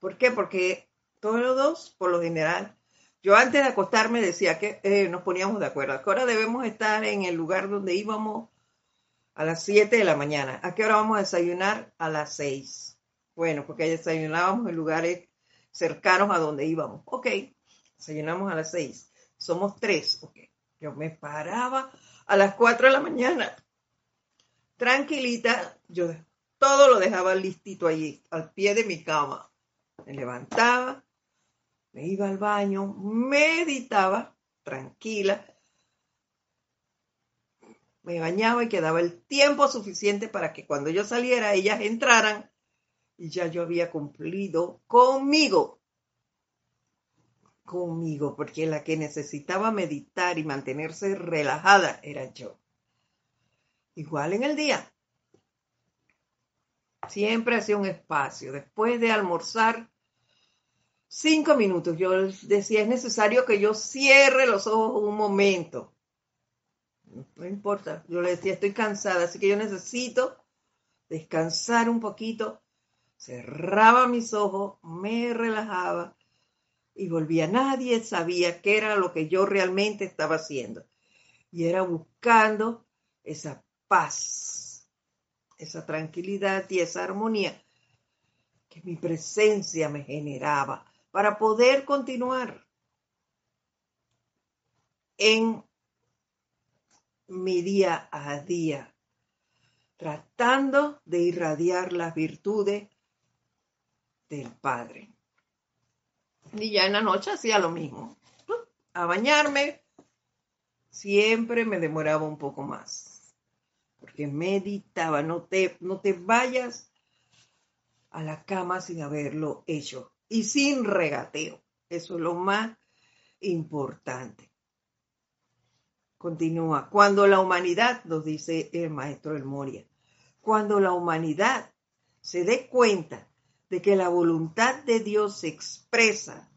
A: ¿Por qué? Porque todos por lo general, yo antes de acostarme decía que eh, nos poníamos de acuerdo. Ahora debemos estar en el lugar donde íbamos a las 7 de la mañana. ¿A qué hora vamos a desayunar? A las 6. Bueno, porque desayunábamos en lugares cercanos a donde íbamos. Ok, desayunamos a las 6. Somos tres. Ok, yo me paraba a las 4 de la mañana tranquilita, yo todo lo dejaba listito allí, al pie de mi cama. Me levantaba, me iba al baño, meditaba, tranquila, me bañaba y quedaba el tiempo suficiente para que cuando yo saliera ellas entraran y ya yo había cumplido conmigo. Conmigo, porque la que necesitaba meditar y mantenerse relajada era yo. Igual en el día. Siempre hacía un espacio. Después de almorzar, cinco minutos. Yo decía, es necesario que yo cierre los ojos un momento. No importa. Yo le decía, estoy cansada, así que yo necesito descansar un poquito. Cerraba mis ojos, me relajaba y volvía. Nadie sabía qué era lo que yo realmente estaba haciendo. Y era buscando esa paz, esa tranquilidad y esa armonía que mi presencia me generaba para poder continuar en mi día a día, tratando de irradiar las virtudes del Padre. Y ya en la noche hacía lo mismo. A bañarme, siempre me demoraba un poco más porque meditaba, no te, no te vayas a la cama sin haberlo hecho y sin regateo. Eso es lo más importante. Continúa. Cuando la humanidad, nos dice el maestro del Moria, cuando la humanidad se dé cuenta de que la voluntad de Dios se expresa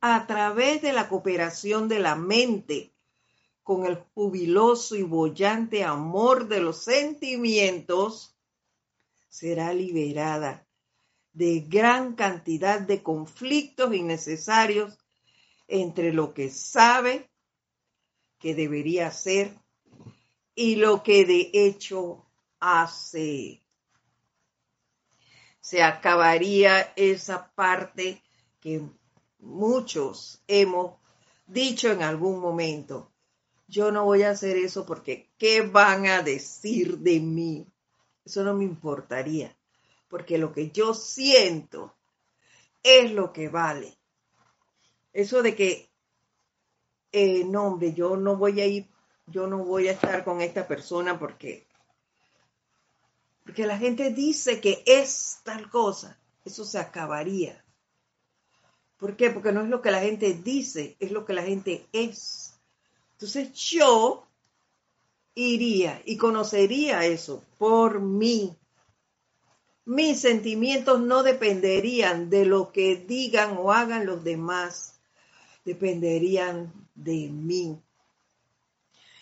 A: a través de la cooperación de la mente con el jubiloso y bollante amor de los sentimientos, será liberada de gran cantidad de conflictos innecesarios entre lo que sabe que debería hacer y lo que de hecho hace. Se acabaría esa parte que muchos hemos dicho en algún momento yo no voy a hacer eso porque ¿qué van a decir de mí? Eso no me importaría, porque lo que yo siento es lo que vale. Eso de que, eh, no, hombre, yo no voy a ir, yo no voy a estar con esta persona porque, porque la gente dice que es tal cosa, eso se acabaría. ¿Por qué? Porque no es lo que la gente dice, es lo que la gente es Entonces yo iría y conocería eso por mí. Mis sentimientos no dependerían de lo que digan o hagan los demás, dependerían de mí.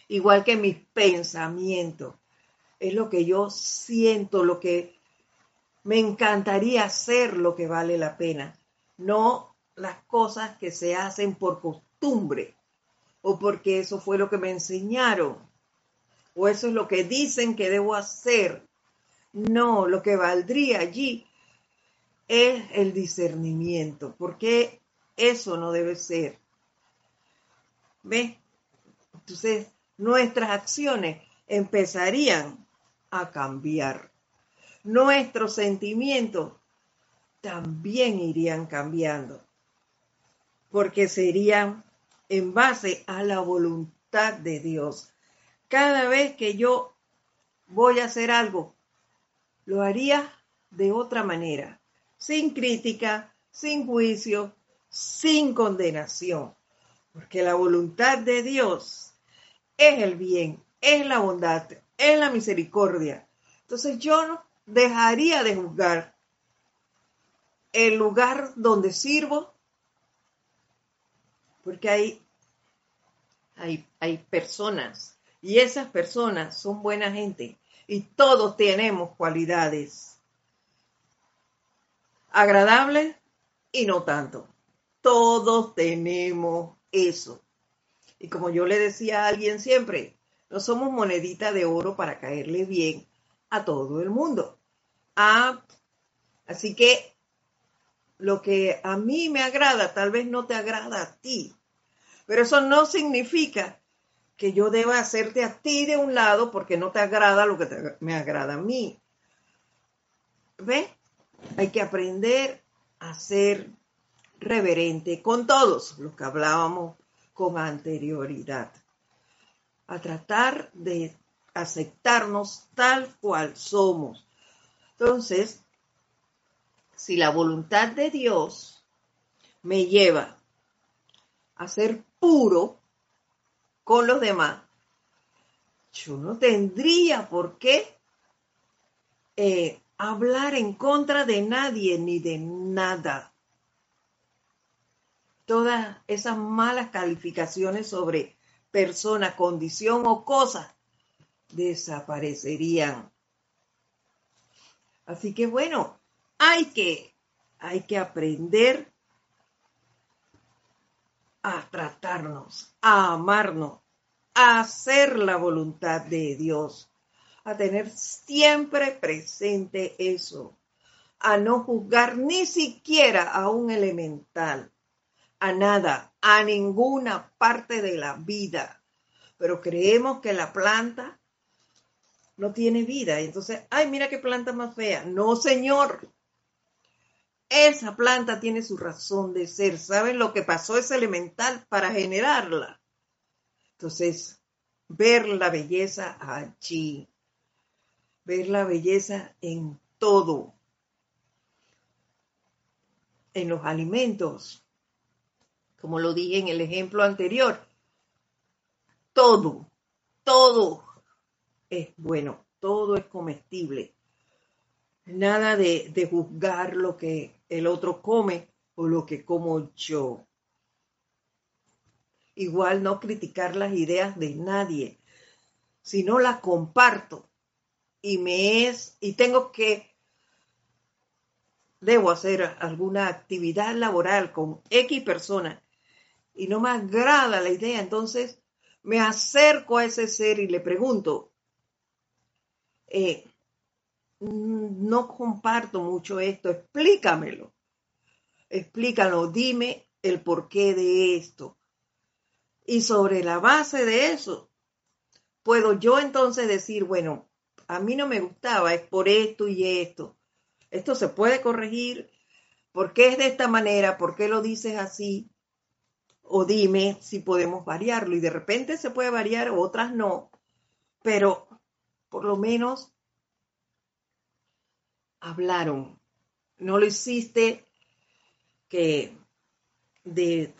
A: Igual que mis pensamientos. Es lo que yo siento, lo que me encantaría hacer, lo que vale la pena. No las cosas que se hacen por costumbre o porque eso fue lo que me enseñaron o eso es lo que dicen que debo hacer. No, lo que valdría allí es el discernimiento, porque eso no debe ser. ¿Ves? Entonces, nuestras acciones empezarían a cambiar. Nuestros sentimientos también irían cambiando, porque serían en base a la voluntad de Dios. Cada vez que yo voy a hacer algo, lo haría de otra manera, sin crítica, sin juicio, sin condenación, porque la voluntad de Dios es el bien, es la bondad, es la misericordia. Entonces yo no dejaría de juzgar el lugar donde sirvo, porque hay, hay, hay personas y esas personas son buena gente y todos tenemos cualidades agradables y no tanto. Todos tenemos eso. Y como yo le decía a alguien siempre, no somos monedita de oro para caerle bien a todo el mundo. Ah, así que lo que a mí me agrada tal vez no te agrada a ti, pero eso no significa que yo deba hacerte a ti de un lado porque no te agrada lo que me agrada a mí. ¿Ve? Hay que aprender a ser reverente con todos los que hablábamos con anterioridad. A tratar de aceptarnos tal cual somos. Entonces, si la voluntad de Dios me lleva a ser puro con los demás, yo no tendría por qué eh, hablar en contra de nadie ni de nada. Todas esas malas calificaciones sobre persona, condición o cosa desaparecerían. Así que bueno, hay que, hay que aprender a tratarnos, a amarnos, a hacer la voluntad de Dios, a tener siempre presente eso, a no juzgar ni siquiera a un elemental, a nada, a ninguna parte de la vida. Pero creemos que la planta no tiene vida. Entonces, ay, mira qué planta más fea. No, señor. Esa planta tiene su razón de ser. ¿Saben lo que pasó ese elemental para generarla? Entonces, ver la belleza allí, ver la belleza en todo, en los alimentos, como lo dije en el ejemplo anterior, todo, todo es bueno, todo es comestible. Nada de, de juzgar lo que el otro come o lo que como yo. Igual no criticar las ideas de nadie, sino las comparto y me es y tengo que debo hacer alguna actividad laboral con X persona y no me agrada la idea, entonces me acerco a ese ser y le pregunto, eh, no comparto mucho esto, explícamelo. Explícalo, dime el porqué de esto. Y sobre la base de eso, puedo yo entonces decir, bueno, a mí no me gustaba, es por esto y esto. Esto se puede corregir. ¿Por qué es de esta manera? ¿Por qué lo dices así? O dime si podemos variarlo. Y de repente se puede variar, otras no. Pero por lo menos hablaron. No lo hiciste que de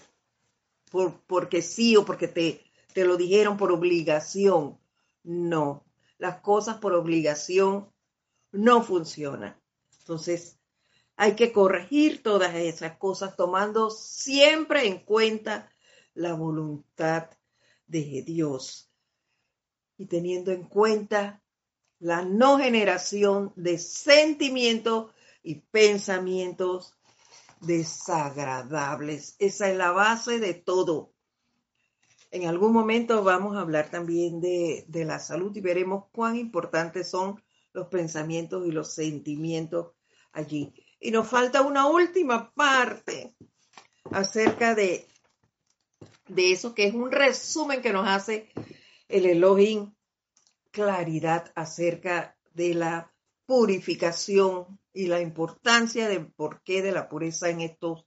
A: por, porque sí o porque te te lo dijeron por obligación. No, las cosas por obligación no funcionan. Entonces, hay que corregir todas esas cosas tomando siempre en cuenta la voluntad de Dios y teniendo en cuenta la no generación de sentimientos y pensamientos desagradables. Esa es la base de todo. En algún momento vamos a hablar también de, de la salud y veremos cuán importantes son los pensamientos y los sentimientos allí. Y nos falta una última parte acerca de, de eso, que es un resumen que nos hace el Elohim, claridad acerca de la purificación y la importancia del porqué de la pureza en estos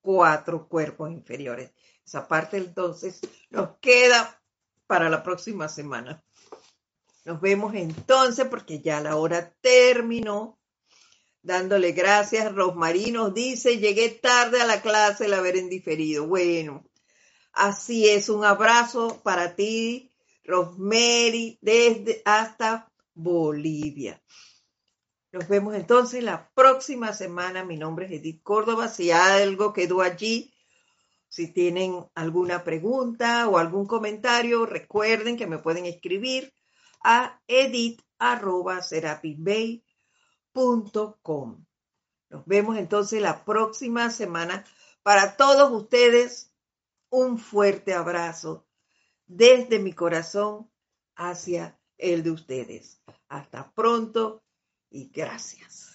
A: cuatro cuerpos inferiores. Esa parte entonces nos queda para la próxima semana. Nos vemos entonces porque ya la hora terminó. Dándole gracias, Rosmarie nos dice, llegué tarde a la clase el haber indiferido. Bueno, así es, un abrazo para ti, Rosemary, desde hasta Bolivia. Nos vemos entonces la próxima semana. Mi nombre es Edith Córdoba. Si algo quedó allí, si tienen alguna pregunta o algún comentario, recuerden que me pueden escribir a edit.serapisbay.com. Nos vemos entonces la próxima semana. Para todos ustedes, un fuerte abrazo desde mi corazón hacia el de ustedes. Hasta pronto y gracias.